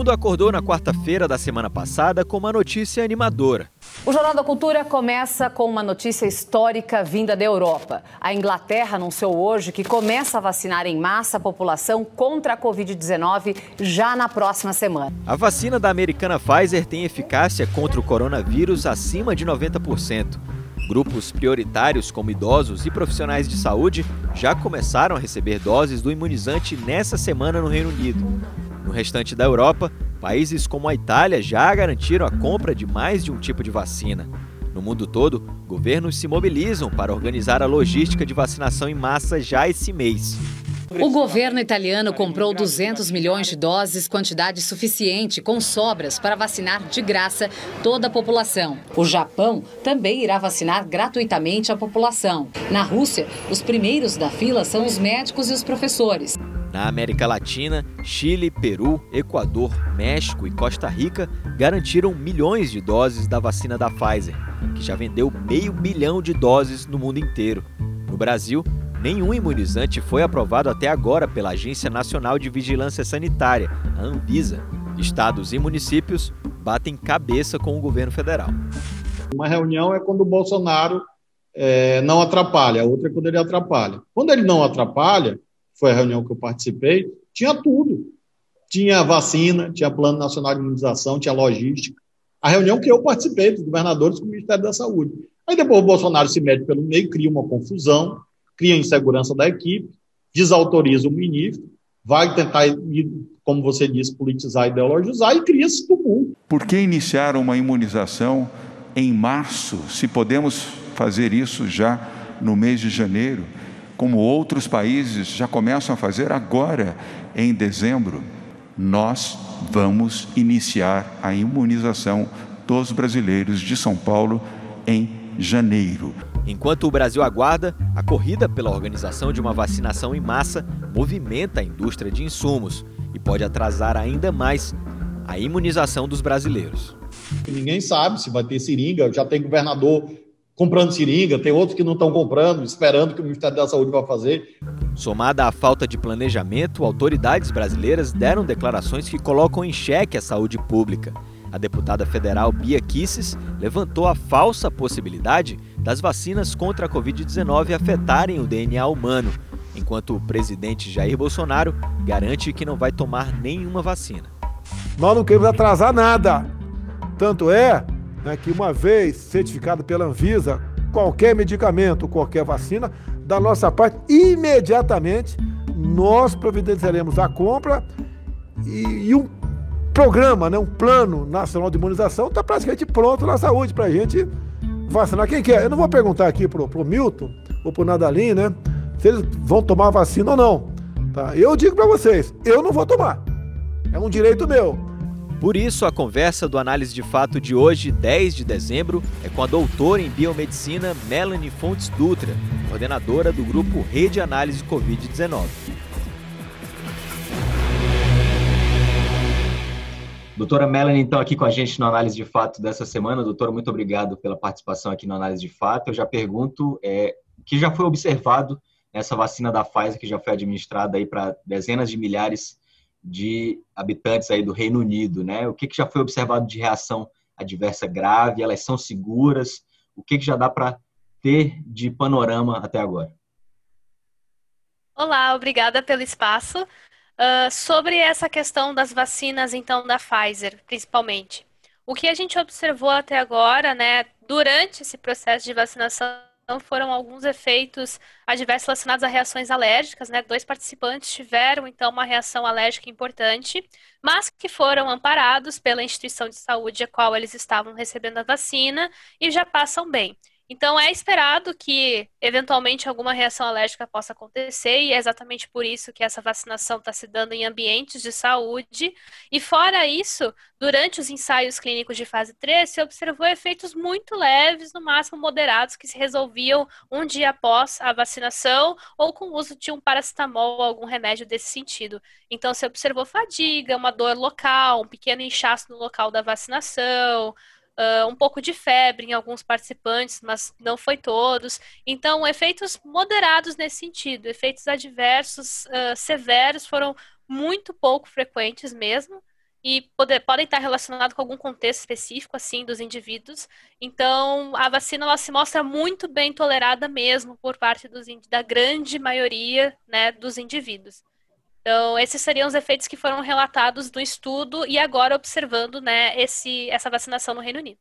mundo acordou na quarta-feira da semana passada com uma notícia animadora. O Jornal da Cultura começa com uma notícia histórica vinda da Europa. A Inglaterra anunciou hoje que começa a vacinar em massa a população contra a Covid-19 já na próxima semana. A vacina da americana Pfizer tem eficácia contra o coronavírus acima de 90%. Grupos prioritários, como idosos e profissionais de saúde, já começaram a receber doses do imunizante nessa semana no Reino Unido. No restante da Europa, países como a Itália já garantiram a compra de mais de um tipo de vacina. No mundo todo, governos se mobilizam para organizar a logística de vacinação em massa já esse mês. O governo italiano comprou 200 milhões de doses, quantidade suficiente, com sobras, para vacinar de graça toda a população. O Japão também irá vacinar gratuitamente a população. Na Rússia, os primeiros da fila são os médicos e os professores. Na América Latina, Chile, Peru, Equador, México e Costa Rica garantiram milhões de doses da vacina da Pfizer, que já vendeu meio bilhão de doses no mundo inteiro. No Brasil, nenhum imunizante foi aprovado até agora pela Agência Nacional de Vigilância Sanitária, a Anvisa. Estados e municípios batem cabeça com o governo federal. Uma reunião é quando o Bolsonaro é, não atrapalha, a outra é quando ele atrapalha. Quando ele não atrapalha, foi a reunião que eu participei, tinha tudo. Tinha vacina, tinha plano nacional de imunização, tinha logística. A reunião que eu participei, dos governadores com o Ministério da Saúde. Aí depois o Bolsonaro se mete pelo meio, cria uma confusão, cria insegurança da equipe, desautoriza o ministro, vai tentar, como você disse, politizar, ideologizar e cria esse tumulto. Por que iniciar uma imunização em março, se podemos fazer isso já no mês de janeiro? Como outros países já começam a fazer agora, em dezembro, nós vamos iniciar a imunização dos brasileiros de São Paulo em janeiro. Enquanto o Brasil aguarda, a corrida pela organização de uma vacinação em massa movimenta a indústria de insumos e pode atrasar ainda mais a imunização dos brasileiros. Ninguém sabe se vai ter seringa, já tem governador comprando seringa, tem outros que não estão comprando, esperando que o Ministério da Saúde vá fazer. Somada à falta de planejamento, autoridades brasileiras deram declarações que colocam em xeque a saúde pública. A deputada federal Bia Kisses levantou a falsa possibilidade das vacinas contra a Covid-19 afetarem o DNA humano, enquanto o presidente Jair Bolsonaro garante que não vai tomar nenhuma vacina. Nós não queremos atrasar nada. Tanto é né, que uma vez certificado pela Anvisa, qualquer medicamento, qualquer vacina, da nossa parte, imediatamente nós providenciaremos a compra e, e um programa, né, um plano nacional de imunização está praticamente pronto na saúde para a gente vacinar. Quem quer? Eu não vou perguntar aqui pro, pro Milton ou pro Nadalim, né, se eles vão tomar vacina ou não. Tá? Eu digo para vocês, eu não vou tomar. É um direito meu. Por isso, a conversa do Análise de Fato de hoje, 10 de dezembro, é com a doutora em biomedicina Melanie Fontes Dutra, coordenadora do grupo Rede Análise Covid-19. Doutora Melanie, então, aqui com a gente no Análise de Fato dessa semana. Doutora, muito obrigado pela participação aqui no Análise de Fato. Eu já pergunto é, o que já foi observado nessa vacina da Pfizer, que já foi administrada aí para dezenas de milhares de habitantes aí do Reino Unido, né? O que, que já foi observado de reação adversa grave? Elas são seguras? O que, que já dá para ter de panorama até agora? Olá, obrigada pelo espaço. Uh, sobre essa questão das vacinas, então, da Pfizer, principalmente. O que a gente observou até agora, né, durante esse processo de vacinação então, foram alguns efeitos adversos relacionados a reações alérgicas, né? Dois participantes tiveram, então, uma reação alérgica importante, mas que foram amparados pela instituição de saúde a qual eles estavam recebendo a vacina e já passam bem. Então, é esperado que, eventualmente, alguma reação alérgica possa acontecer, e é exatamente por isso que essa vacinação está se dando em ambientes de saúde. E, fora isso, durante os ensaios clínicos de fase 3, se observou efeitos muito leves, no máximo moderados, que se resolviam um dia após a vacinação ou com o uso de um paracetamol ou algum remédio desse sentido. Então, se observou fadiga, uma dor local, um pequeno inchaço no local da vacinação uh, um pouco de febre em alguns participantes, mas não foi todos. Então, efeitos moderados nesse sentido, efeitos adversos uh, severos foram muito pouco frequentes mesmo. e poder, podem estar relacionados com algum contexto específico assim dos indivíduos. Então, a vacina ela se mostra muito bem tolerada mesmo por parte dos, da grande maioria né, dos indivíduos. Então, esses seriam os efeitos que foram relatados no estudo e agora observando né, esse, essa vacinação no Reino Unido.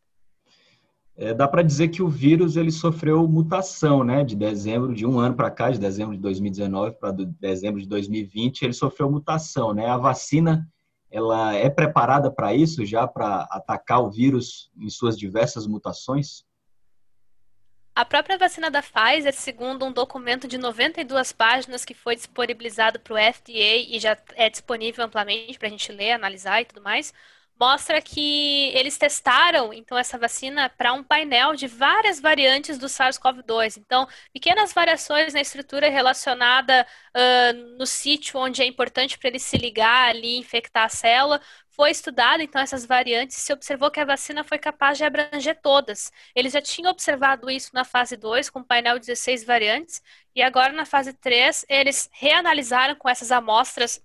É, dá para dizer que o vírus ele sofreu mutação, né? De dezembro de um ano para cá, de dezembro de 2019 para dezembro de 2020, ele sofreu mutação, né? A vacina ela é preparada para isso, já para atacar o vírus em suas diversas mutações? A própria vacina da Pfizer, segundo um documento de 92 páginas que foi disponibilizado para o FDA e já é disponível amplamente para a gente ler, analisar e tudo mais, mostra que eles testaram então essa vacina para um painel de várias variantes do SARS-CoV-2. Então, pequenas variações na estrutura relacionada uh, no sítio onde é importante para ele se ligar ali, infectar a célula, foi estudado então essas variantes se observou que a vacina foi capaz de abranger todas. Eles já tinham observado isso na fase 2 com um painel de 16 variantes e agora na fase 3 eles reanalisaram com essas amostras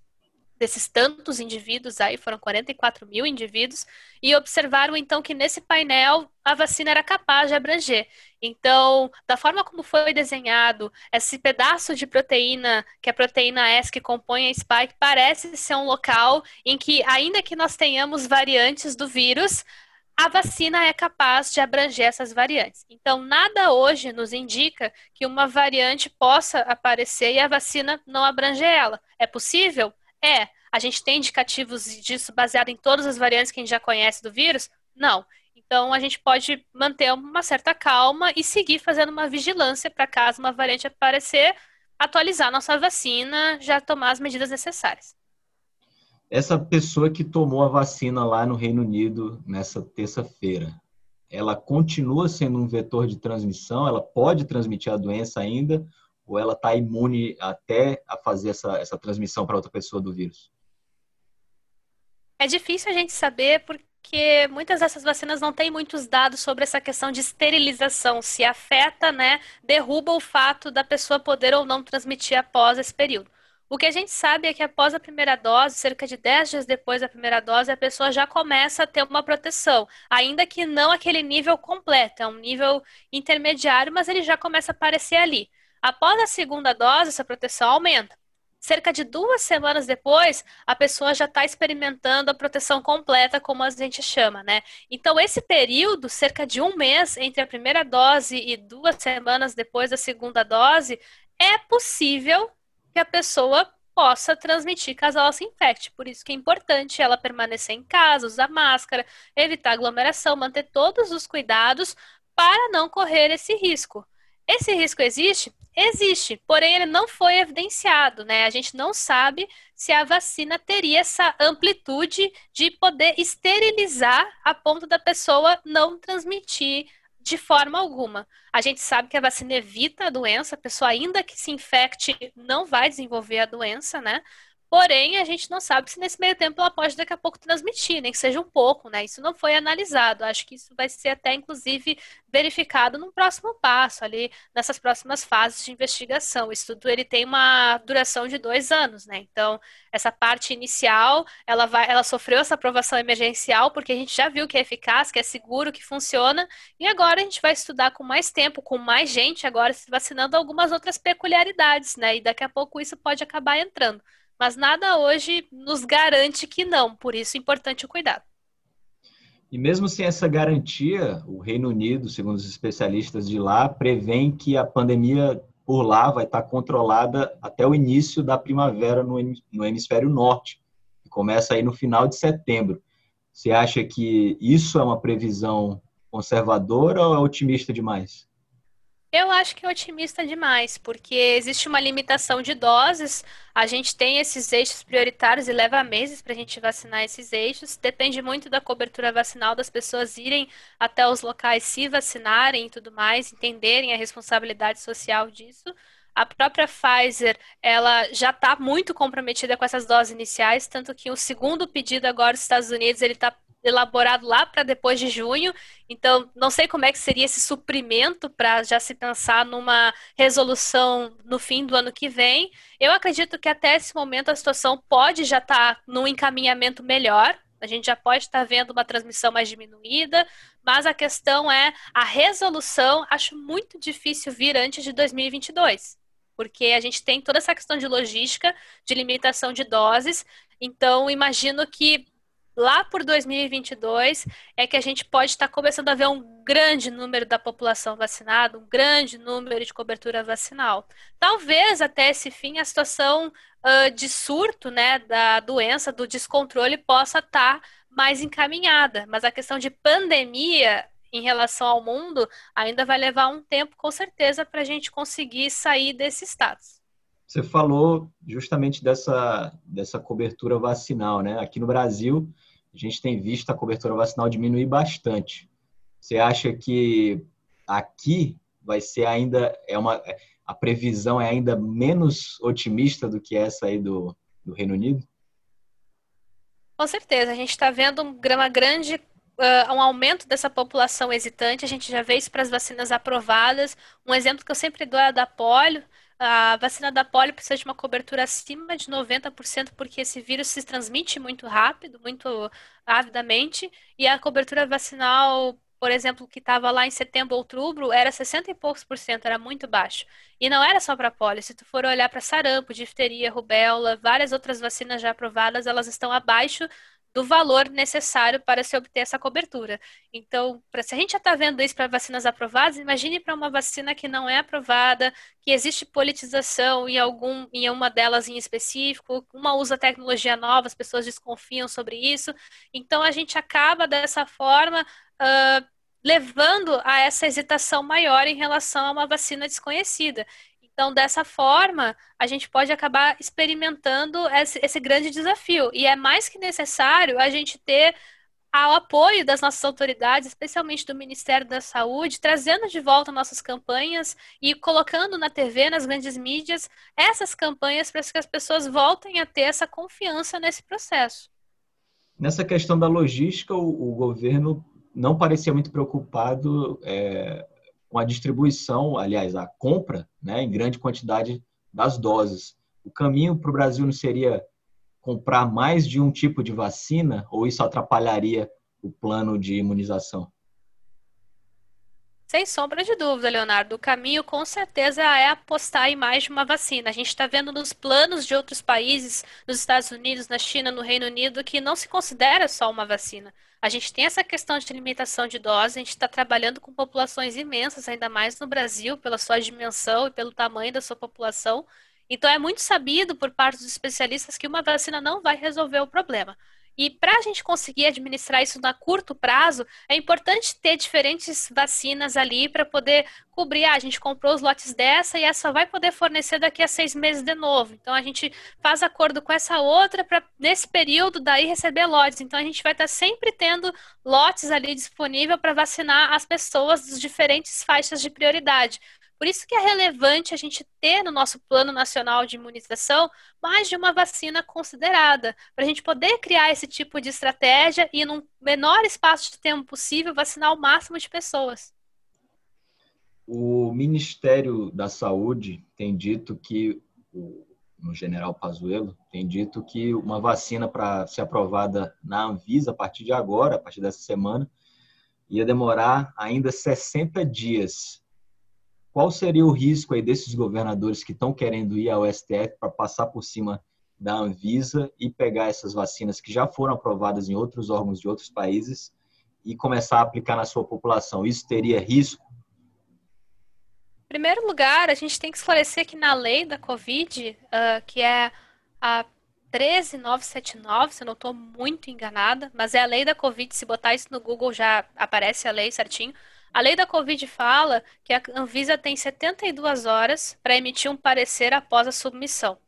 desses tantos indivíduos aí, foram 44 mil indivíduos, e observaram então que nesse painel a vacina era capaz de abranger. Então, da forma como foi desenhado, esse pedaço de proteína, que é a proteína S que compõe a spike, parece ser um local em que, ainda que nós tenhamos variantes do vírus, a vacina é capaz de abranger essas variantes. Então, nada hoje nos indica que uma variante possa aparecer e a vacina não abranger ela. É possível? É. A gente tem indicativos disso baseado em todas as variantes que a gente já conhece do vírus? Não. Então a gente pode manter uma certa calma e seguir fazendo uma vigilância para caso uma variante aparecer, atualizar nossa vacina, já tomar as medidas necessárias. Essa pessoa que tomou a vacina lá no Reino Unido nessa terça-feira, ela continua sendo um vetor de transmissão? Ela pode transmitir a doença ainda? Ou ela está imune até a fazer essa, essa transmissão para outra pessoa do vírus? É difícil a gente saber porque muitas dessas vacinas não têm muitos dados sobre essa questão de esterilização, se afeta, né, derruba o fato da pessoa poder ou não transmitir após esse período. O que a gente sabe é que após a primeira dose, cerca de 10 dias depois da primeira dose, a pessoa já começa a ter uma proteção, ainda que não aquele nível completo, é um nível intermediário, mas ele já começa a aparecer ali. Após a segunda dose, essa proteção aumenta. Cerca de duas semanas depois, a pessoa já está experimentando a proteção completa, como a gente chama, né? Então, esse período, cerca de um mês entre a primeira dose e duas semanas depois da segunda dose, é possível que a pessoa possa transmitir caso ela se infecte. Por isso que é importante ela permanecer em casa, usar máscara, evitar aglomeração, manter todos os cuidados para não correr esse risco. Esse risco existe? Existe, porém ele não foi evidenciado, né? A gente não sabe se a vacina teria essa amplitude de poder esterilizar a ponto da pessoa não transmitir de forma alguma. A gente sabe que a vacina evita a doença, a pessoa ainda que se infecte não vai desenvolver a doença, né? Porém, a gente não sabe se nesse meio tempo ela pode daqui a pouco transmitir, nem que seja um pouco, né? Isso não foi analisado. Acho que isso vai ser até, inclusive, verificado num próximo passo, ali nessas próximas fases de investigação. O estudo ele tem uma duração de dois anos, né? Então, essa parte inicial, ela vai, ela sofreu essa aprovação emergencial porque a gente já viu que é eficaz, que é seguro, que funciona, e agora a gente vai estudar com mais tempo, com mais gente, agora se vacinando algumas outras peculiaridades, né? E daqui a pouco isso pode acabar entrando. Mas nada hoje nos garante que não, por isso é importante o cuidado. E mesmo sem essa garantia, o Reino Unido, segundo os especialistas de lá, prevêem que a pandemia por lá vai estar controlada até o início da primavera no hemisfério norte, que começa aí no final de setembro. Você acha que isso é uma previsão conservadora ou é otimista demais? Eu acho que é otimista demais, porque existe uma limitação de doses. A gente tem esses eixos prioritários e leva meses para a gente vacinar esses eixos. Depende muito da cobertura vacinal das pessoas irem até os locais se vacinarem e tudo mais, entenderem a responsabilidade social disso. A própria Pfizer, ela já está muito comprometida com essas doses iniciais, tanto que o segundo pedido agora dos Estados Unidos ele está elaborado lá para depois de junho. Então, não sei como é que seria esse suprimento para já se pensar numa resolução no fim do ano que vem. Eu acredito que até esse momento a situação pode já estar tá num encaminhamento melhor. A gente já pode estar vendo uma transmissão mais diminuída, mas a questão é a resolução, acho muito difícil vir antes de 2022 porque a gente tem toda essa questão de logística, de limitação de doses. Então, imagino que lá por 2022 é que a gente pode estar começando a ver um grande número da população vacinada, um grande número de cobertura vacinal. Talvez até esse fim a situação uh, de surto né, da doença, do descontrole, possa estar mais encaminhada, mas a questão de pandemia em relação ao mundo ainda vai levar um tempo, com certeza, para a gente conseguir sair desse status. Você falou justamente dessa, dessa cobertura vacinal, né? Aqui no Brasil, a gente tem visto a cobertura vacinal diminuir bastante. Você acha que aqui vai ser ainda é uma a previsão é ainda menos otimista do que essa aí do, do Reino Unido? Com certeza, a gente está vendo uma grande uh, um aumento dessa população hesitante. A gente já vê isso para as vacinas aprovadas. Um exemplo que eu sempre dou é a da polio. A vacina da polio precisa de uma cobertura acima de 90%, porque esse vírus se transmite muito rápido, muito avidamente, e a cobertura vacinal, por exemplo, que estava lá em setembro, outubro, era 60 e poucos por cento, era muito baixo. E não era só para polio, se tu for olhar para sarampo, difteria, rubéola, várias outras vacinas já aprovadas, elas estão abaixo do valor necessário para se obter essa cobertura. Então, pra, se a gente já está vendo isso para vacinas aprovadas, imagine para uma vacina que não é aprovada, que existe politização em algum, em uma delas em específico, uma usa tecnologia nova, as pessoas desconfiam sobre isso. Então, a gente acaba dessa forma uh, levando a essa hesitação maior em relação a uma vacina desconhecida. Então, dessa forma, a gente pode acabar experimentando esse, esse grande desafio. E é mais que necessário a gente ter o apoio das nossas autoridades, especialmente do Ministério da Saúde, trazendo de volta nossas campanhas e colocando na TV, nas grandes mídias, essas campanhas para que as pessoas voltem a ter essa confiança nesse processo. Nessa questão da logística, o, o governo não parecia muito preocupado é, com a distribuição, aliás, a compra né, em grande quantidade das doses. O caminho para o Brasil não seria comprar mais de um tipo de vacina ou isso atrapalharia o plano de imunização? Sem sombra de dúvida, Leonardo. O caminho com certeza é apostar em mais de uma vacina. A gente está vendo nos planos de outros países, nos Estados Unidos, na China, no Reino Unido, que não se considera só uma vacina. A gente tem essa questão de limitação de dose, a gente está trabalhando com populações imensas, ainda mais no Brasil, pela sua dimensão e pelo tamanho da sua população. Então é muito sabido por parte dos especialistas que uma vacina não vai resolver o problema. E para a gente conseguir administrar isso na curto prazo, é importante ter diferentes vacinas ali para poder cobrir. Ah, a gente comprou os lotes dessa e essa vai poder fornecer daqui a seis meses de novo. Então a gente faz acordo com essa outra para nesse período daí receber lotes. Então a gente vai estar tá sempre tendo lotes ali disponível para vacinar as pessoas das diferentes faixas de prioridade. Por isso que é relevante a gente ter no nosso plano nacional de imunização mais de uma vacina considerada, para a gente poder criar esse tipo de estratégia e, num menor espaço de tempo possível, vacinar o máximo de pessoas. O Ministério da Saúde tem dito que, no General Pazuello, tem dito que uma vacina para ser aprovada na Anvisa a partir de agora, a partir dessa semana, ia demorar ainda 60 dias. Qual seria o risco aí desses governadores que estão querendo ir ao STF para passar por cima da Anvisa e pegar essas vacinas que já foram aprovadas em outros órgãos de outros países e começar a aplicar na sua população? Isso teria risco? Em primeiro lugar, a gente tem que esclarecer que na lei da Covid, uh, que é a 13979, se eu não estou muito enganada, mas é a lei da Covid, se botar isso no Google já aparece a lei certinho. A lei da Covid fala que a Anvisa tem 72 horas para emitir um parecer após a submissão.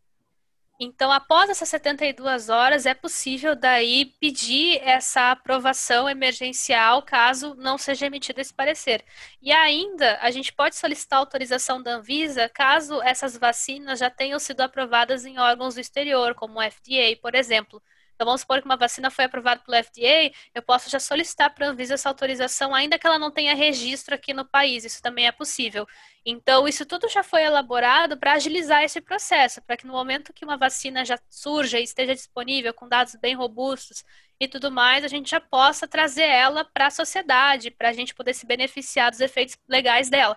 Então, após essas 72 horas, é possível daí pedir essa aprovação emergencial caso não seja emitido esse parecer. E ainda, a gente pode solicitar autorização da Anvisa caso essas vacinas já tenham sido aprovadas em órgãos do exterior, como o FDA, por exemplo. Então, vamos supor que uma vacina foi aprovada pelo FDA, eu posso já solicitar para a Anvisa essa autorização, ainda que ela não tenha registro aqui no país, isso também é possível. Então, isso tudo já foi elaborado para agilizar esse processo, para que no momento que uma vacina já surja e esteja disponível, com dados bem robustos e tudo mais, a gente já possa trazer ela para a sociedade, para a gente poder se beneficiar dos efeitos legais dela.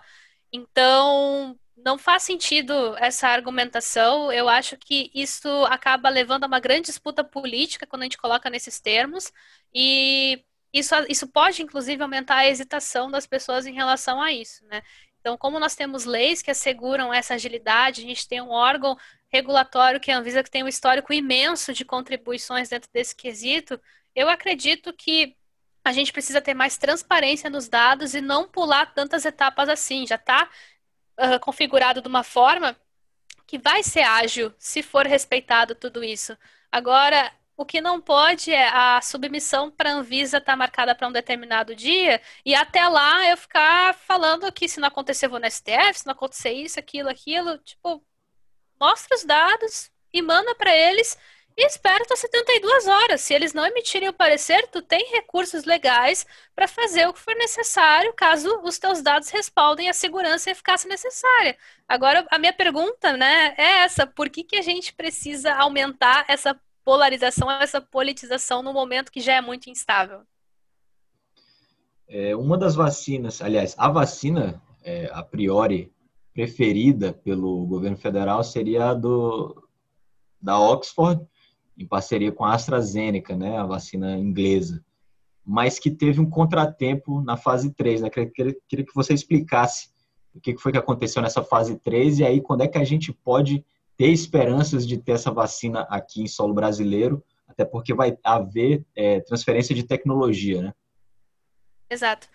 Então, não faz sentido essa argumentação. Eu acho que isso acaba levando a uma grande disputa política quando a gente coloca nesses termos. E isso, isso pode, inclusive, aumentar a hesitação das pessoas em relação a isso, né? Então, como nós temos leis que asseguram essa agilidade, a gente tem um órgão regulatório que é a Anvisa que tem um histórico imenso de contribuições dentro desse quesito, eu acredito que a gente precisa ter mais transparência nos dados e não pular tantas etapas assim. Já está configurado de uma forma que vai ser ágil se for respeitado tudo isso. Agora, o que não pode é a submissão para a Anvisa estar tá marcada para um determinado dia e até lá eu ficar falando que se não acontecer vou no STF, se não acontecer isso, aquilo, aquilo. Tipo, mostra os dados e manda para eles e espera até 72 horas. Se eles não emitirem o parecer, tu tem recursos legais para fazer o que for necessário, caso os teus dados respaldem a segurança e eficácia necessária. Agora, a minha pergunta, né, é essa: por que, que a gente precisa aumentar essa polarização, essa politização no momento que já é muito instável? É, uma das vacinas, aliás, a vacina é, a priori preferida pelo governo federal seria a do, da Oxford, em parceria com a AstraZeneca, né, a vacina inglesa, mas que teve um contratempo na fase 3. Né? Queria, queria que você explicasse o que foi que aconteceu nessa fase 3 e aí quando é que a gente pode ter esperanças de ter essa vacina aqui em solo brasileiro, até porque vai haver é, transferência de tecnologia, né? Exato.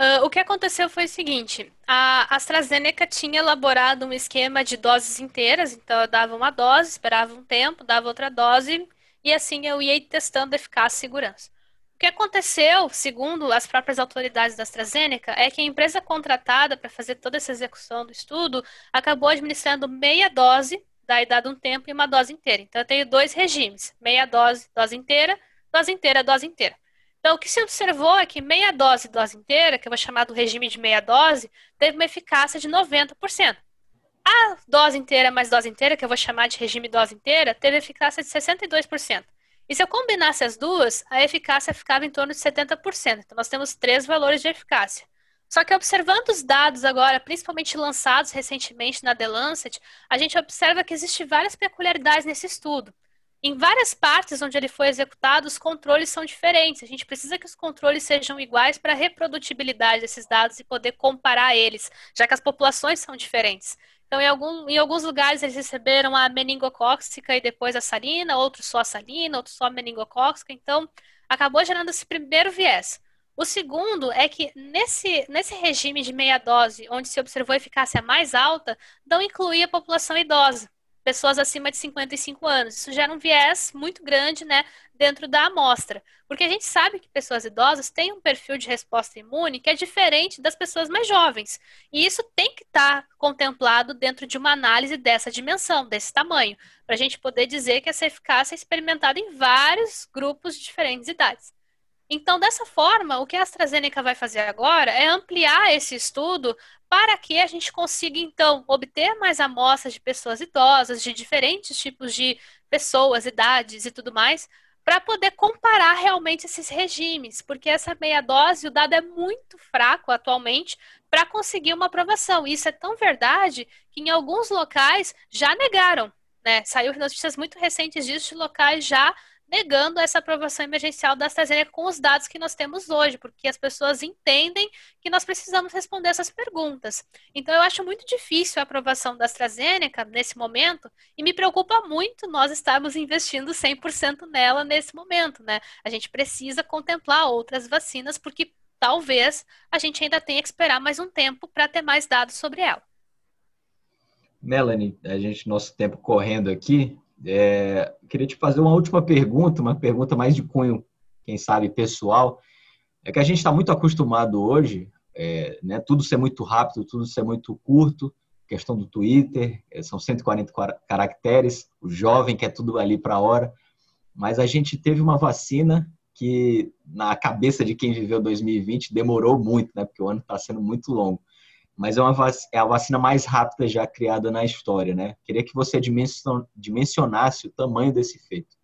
Uh, o que aconteceu foi o seguinte: a AstraZeneca tinha elaborado um esquema de doses inteiras, então eu dava uma dose, esperava um tempo, dava outra dose, e assim eu ia testando eficácia e segurança. O que aconteceu, segundo as próprias autoridades da AstraZeneca, é que a empresa contratada para fazer toda essa execução do estudo acabou administrando meia dose, daí dado um tempo, e uma dose inteira. Então eu tenho dois regimes: meia dose, dose inteira, dose inteira, dose inteira. Então, o que se observou é que meia dose e dose inteira, que eu vou chamar do regime de meia dose, teve uma eficácia de 90%. A dose inteira mais dose inteira, que eu vou chamar de regime dose inteira, teve eficácia de 62%. E se eu combinasse as duas, a eficácia ficava em torno de 70%. Então, nós temos três valores de eficácia. Só que observando os dados agora, principalmente lançados recentemente na The Lancet, a gente observa que existem várias peculiaridades nesse estudo. Em várias partes onde ele foi executado, os controles são diferentes. A gente precisa que os controles sejam iguais para a reprodutibilidade desses dados e poder comparar eles, já que as populações são diferentes. Então, em, algum, em alguns lugares eles receberam a meningocóxica e depois a salina, outros só a salina, outros só a meningocóxica. Então, acabou gerando esse primeiro viés. O segundo é que nesse, nesse regime de meia dose, onde se observou a eficácia mais alta, não incluía a população idosa pessoas acima de 55 anos. Isso gera um viés muito grande né, dentro da amostra. Porque a gente sabe que pessoas idosas têm um perfil de resposta imune que é diferente das pessoas mais jovens. E isso tem que estar tá contemplado dentro de uma análise dessa dimensão, desse tamanho, para a gente poder dizer que essa eficácia é experimentada em vários grupos de diferentes idades. Então, dessa forma, o que a AstraZeneca vai fazer agora é ampliar esse estudo para que a gente consiga, então, obter mais amostras de pessoas idosas, de diferentes tipos de pessoas, idades e tudo mais, para poder comparar realmente esses regimes, porque essa meia dose, o dado é muito fraco atualmente para conseguir uma aprovação. Isso é tão verdade que em alguns locais já negaram. Né? Saiu notícias muito recentes disso de locais já negando essa aprovação emergencial da AstraZeneca com os dados que nós temos hoje, porque as pessoas entendem que nós precisamos responder essas perguntas. Então, eu acho muito difícil a aprovação da AstraZeneca nesse momento e me preocupa muito nós estarmos investindo 100% nela nesse momento, né? A gente precisa contemplar outras vacinas, porque talvez a gente ainda tenha que esperar mais um tempo para ter mais dados sobre ela. Melanie, a gente, nosso tempo correndo aqui, é, queria te fazer uma última pergunta, uma pergunta mais de cunho, quem sabe, pessoal. É que a gente está muito acostumado hoje, é, né, tudo ser muito rápido, tudo ser muito curto, questão do Twitter, é, são 140 caracteres, o jovem quer tudo ali para a hora. mas a gente teve uma vacina que, na cabeça de quem viveu 2020, demorou muito, né? Porque o ano está sendo muito longo. Mas é, uma é a vacina mais rápida já criada na história, né? Queria que você dimensionasse o tamanho desse feito.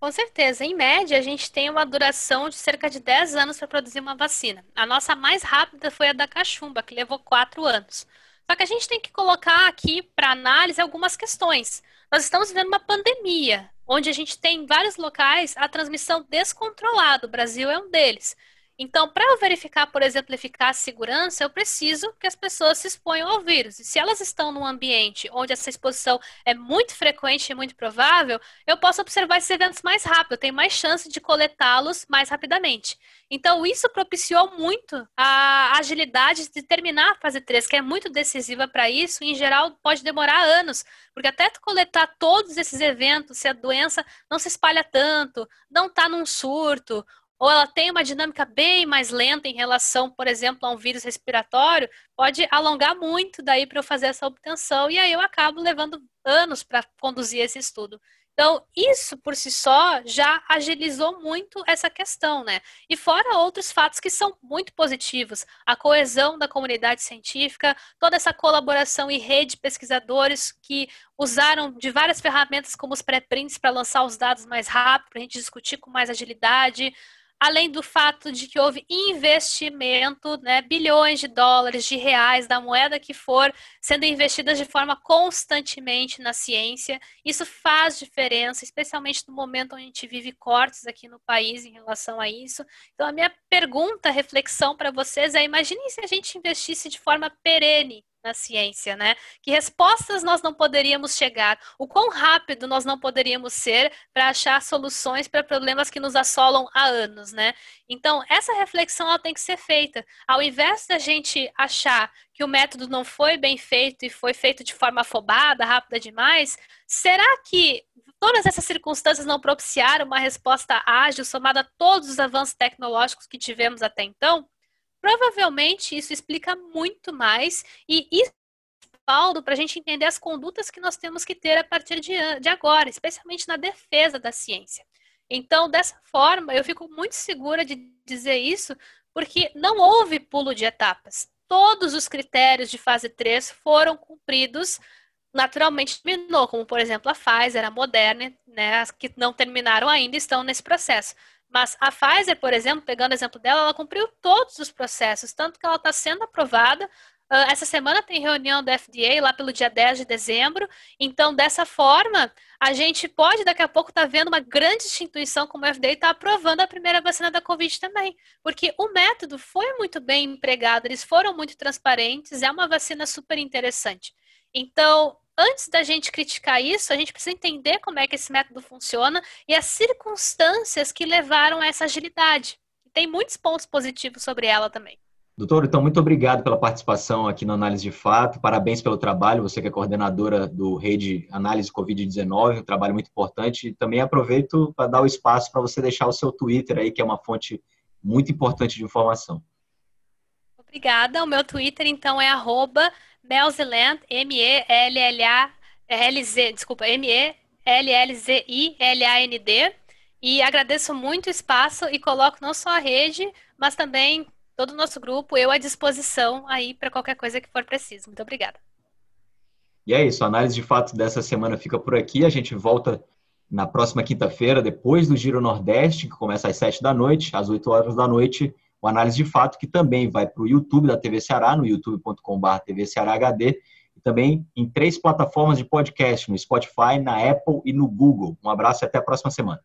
Com certeza. Em média, a gente tem uma duração de cerca de 10 anos para produzir uma vacina. A nossa mais rápida foi a da cachumba, que levou 4 anos. Só que a gente tem que colocar aqui para análise algumas questões. Nós estamos vivendo uma pandemia, onde a gente tem em vários locais a transmissão descontrolada. O Brasil é um deles. Então, para eu verificar, por exemplo, eficácia e segurança, eu preciso que as pessoas se exponham ao vírus. E se elas estão num ambiente onde essa exposição é muito frequente e muito provável, eu posso observar esses eventos mais rápido, eu tenho mais chance de coletá-los mais rapidamente. Então, isso propiciou muito a agilidade de terminar a fase 3, que é muito decisiva para isso, e em geral pode demorar anos, porque até coletar todos esses eventos, se a doença não se espalha tanto, não está num surto, ou ela tem uma dinâmica bem mais lenta em relação, por exemplo, a um vírus respiratório, pode alongar muito daí para eu fazer essa obtenção, e aí eu acabo levando anos para conduzir esse estudo. Então, isso por si só já agilizou muito essa questão, né? E fora outros fatos que são muito positivos, a coesão da comunidade científica, toda essa colaboração e rede de pesquisadores que usaram de várias ferramentas como os pré-prints para lançar os dados mais rápido, para a gente discutir com mais agilidade, além do fato de que houve investimento, né, bilhões de dólares, de reais, da moeda que for, sendo investidas de forma constantemente na ciência. Isso faz diferença, especialmente no momento onde a gente vive cortes aqui no país em relação a isso. Então, a minha pergunta, reflexão para vocês é: imaginem se a gente investisse de forma perene na ciência, né? Que respostas nós não poderíamos chegar? O quão rápido nós não poderíamos ser para achar soluções para problemas que nos assolam há anos, né? Então, essa reflexão ela tem que ser feita. Ao invés da gente achar que o método não foi bem feito e foi feito de forma afobada, rápida demais, será que todas essas circunstâncias não propiciaram uma resposta ágil somada a todos os avanços tecnológicos que tivemos até então? Provavelmente isso explica muito mais e isso respaldo para a gente entender as condutas que nós temos que ter a partir de, de agora, especialmente na defesa da ciência. Então, dessa forma, eu fico muito segura de dizer isso, porque não houve pulo de etapas. Todos os critérios de fase 3 foram cumpridos naturalmente terminou, como por exemplo a Pfizer, a Moderna, né, as que não terminaram ainda estão nesse processo. Mas a Pfizer, por exemplo, pegando o exemplo dela, ela cumpriu todos os processos, tanto que ela está sendo aprovada. Uh, essa semana tem reunião da FDA lá pelo dia 10 de dezembro. Então, dessa forma, a gente pode daqui a pouco estar tá vendo uma grande instituição como a FDA está aprovando a primeira vacina da Covid também. Porque o método foi muito bem empregado, eles foram muito transparentes, é uma vacina super interessante. Então, antes da gente criticar isso, a gente precisa entender como é que esse método funciona e as circunstâncias que levaram a essa agilidade. Tem muitos pontos positivos sobre ela também. Doutor, então, muito obrigado pela participação aqui no Análise de Fato. Parabéns pelo trabalho, você que é coordenadora do Rede Análise Covid-19, um trabalho muito importante. E também aproveito para dar o espaço para você deixar o seu Twitter aí, que é uma fonte muito importante de informação. Obrigada. O meu Twitter, então, é arroba Melziland, M-E-L-L-A-L-Z, desculpa, M-E-L-L-Z-I-L-A-N-D. E agradeço muito o espaço e coloco não só a rede, mas também todo o nosso grupo, eu à disposição aí para qualquer coisa que for preciso. Muito obrigada. E é isso, a análise de fato dessa semana fica por aqui. A gente volta na próxima quinta-feira, depois do Giro Nordeste, que começa às 7 da noite, às 8 horas da noite o Análise de Fato, que também vai para o YouTube da TV Ceará, no youtube.com.br TV Ceará HD, e também em três plataformas de podcast, no Spotify, na Apple e no Google. Um abraço e até a próxima semana.